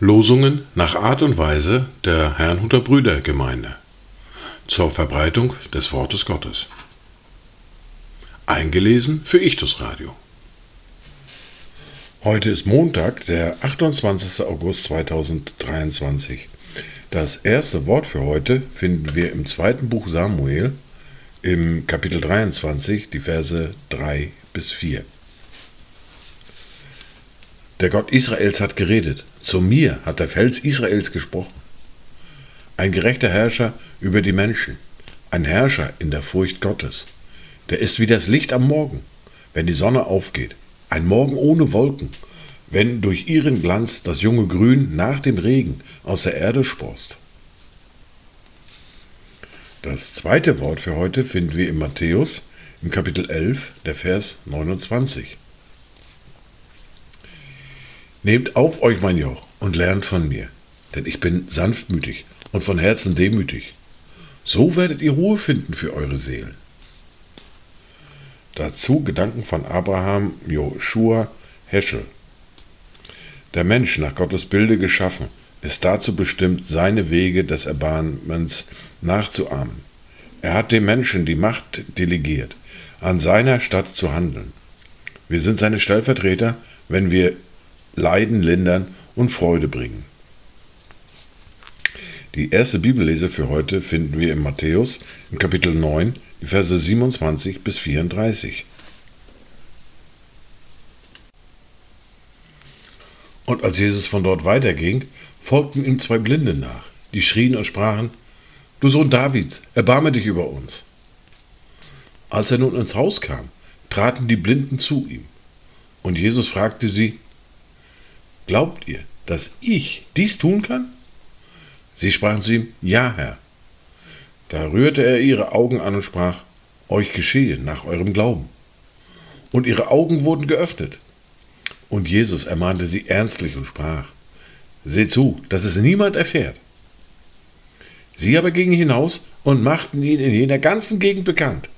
Losungen nach Art und Weise der Herrnhuter Brüdergemeinde zur Verbreitung des Wortes Gottes. Eingelesen für Ichtus Radio. Heute ist Montag, der 28. August 2023. Das erste Wort für heute finden wir im zweiten Buch Samuel im Kapitel 23, die Verse 3 bis 4. Der Gott Israels hat geredet, zu mir hat der Fels Israels gesprochen. Ein gerechter Herrscher über die Menschen, ein Herrscher in der Furcht Gottes. Der ist wie das Licht am Morgen, wenn die Sonne aufgeht, ein Morgen ohne Wolken, wenn durch ihren Glanz das junge Grün nach dem Regen aus der Erde sprost. Das zweite Wort für heute finden wir in Matthäus im Kapitel 11, der Vers 29. Nehmt auf euch mein Joch und lernt von mir, denn ich bin sanftmütig und von Herzen demütig. So werdet ihr Ruhe finden für eure Seelen. Dazu Gedanken von Abraham Joshua Heschel. Der Mensch, nach Gottes Bilde geschaffen, ist dazu bestimmt, seine Wege des Erbarmens nachzuahmen. Er hat dem Menschen die Macht delegiert, an seiner Stadt zu handeln. Wir sind seine Stellvertreter, wenn wir Leiden lindern und Freude bringen. Die erste Bibellese für heute finden wir in Matthäus im Kapitel 9, die Verse 27 bis 34. Und als Jesus von dort weiterging, folgten ihm zwei Blinde nach, die schrien und sprachen, Du Sohn Davids, erbarme dich über uns. Als er nun ins Haus kam, traten die Blinden zu ihm. Und Jesus fragte sie, Glaubt ihr, dass ich dies tun kann? Sie sprachen zu ihm, Ja, Herr. Da rührte er ihre Augen an und sprach, Euch geschehe nach eurem Glauben. Und ihre Augen wurden geöffnet. Und Jesus ermahnte sie ernstlich und sprach, Seht zu, dass es niemand erfährt. Sie aber gingen hinaus und machten ihn in jener ganzen Gegend bekannt.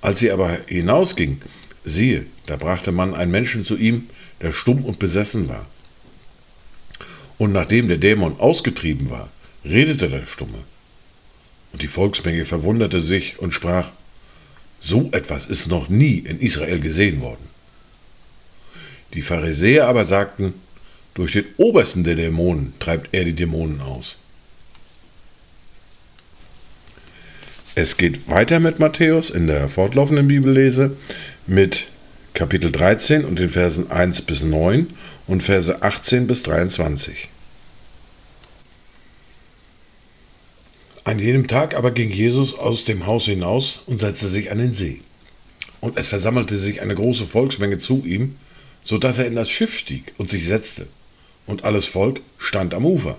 Als sie aber hinausging, siehe, da brachte man einen Menschen zu ihm, der stumm und besessen war. Und nachdem der Dämon ausgetrieben war, redete der Stumme. Und die Volksmenge verwunderte sich und sprach, so etwas ist noch nie in Israel gesehen worden. Die Pharisäer aber sagten, durch den obersten der Dämonen treibt er die Dämonen aus. Es geht weiter mit Matthäus in der fortlaufenden Bibellese mit Kapitel 13 und den Versen 1 bis 9 und Verse 18 bis 23. An jenem Tag aber ging Jesus aus dem Haus hinaus und setzte sich an den See. Und es versammelte sich eine große Volksmenge zu ihm, so dass er in das Schiff stieg und sich setzte, und alles Volk stand am Ufer.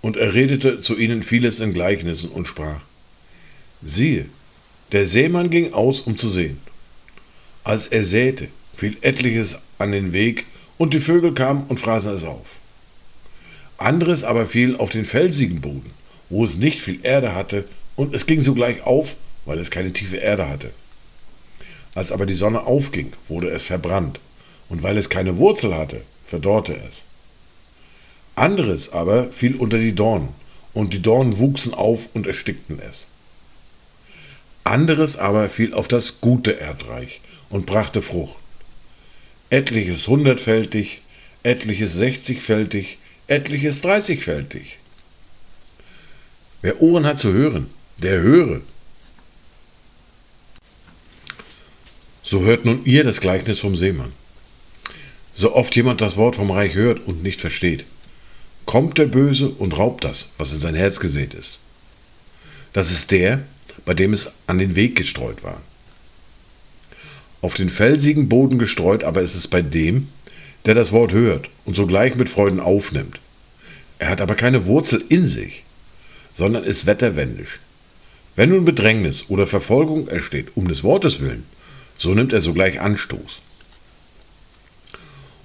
Und er redete zu ihnen vieles in Gleichnissen und sprach, siehe, der Seemann ging aus, um zu sehen. Als er säte, fiel etliches an den Weg, und die Vögel kamen und fraßen es auf. Anderes aber fiel auf den felsigen Boden, wo es nicht viel Erde hatte, und es ging sogleich auf, weil es keine tiefe Erde hatte. Als aber die Sonne aufging, wurde es verbrannt, und weil es keine Wurzel hatte, verdorrte es. Anderes aber fiel unter die Dornen, und die Dornen wuchsen auf und erstickten es. Anderes aber fiel auf das gute Erdreich und brachte Frucht. Etliches hundertfältig, etliches sechzigfältig, etliches dreißigfältig. Wer Ohren hat zu hören, der höre. So hört nun ihr das Gleichnis vom Seemann. So oft jemand das Wort vom Reich hört und nicht versteht, kommt der Böse und raubt das, was in sein Herz gesät ist. Das ist der, bei dem es an den Weg gestreut war. Auf den felsigen Boden gestreut aber ist es bei dem, der das Wort hört und sogleich mit Freuden aufnimmt. Er hat aber keine Wurzel in sich, sondern ist wetterwendisch. Wenn nun Bedrängnis oder Verfolgung ersteht um des Wortes willen, so nimmt er sogleich Anstoß.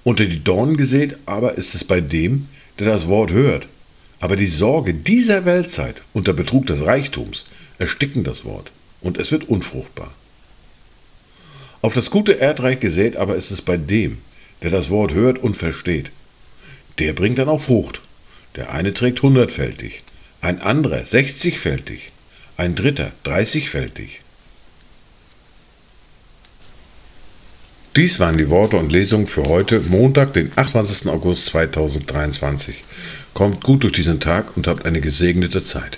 Unter die Dornen gesät aber ist es bei dem, der das Wort hört. Aber die Sorge dieser Weltzeit und der Betrug des Reichtums ersticken das Wort. und es wird unfruchtbar. Auf das gute Erdreich gesät aber ist es bei dem, der das Wort hört und versteht. Der bringt dann auch Frucht. Der eine trägt hundertfältig, ein anderer sechzigfältig, ein dritter dreißigfältig. Dies waren die Worte und Lesungen für heute, Montag, den 28. August 2023. Kommt gut durch diesen Tag und habt eine gesegnete Zeit.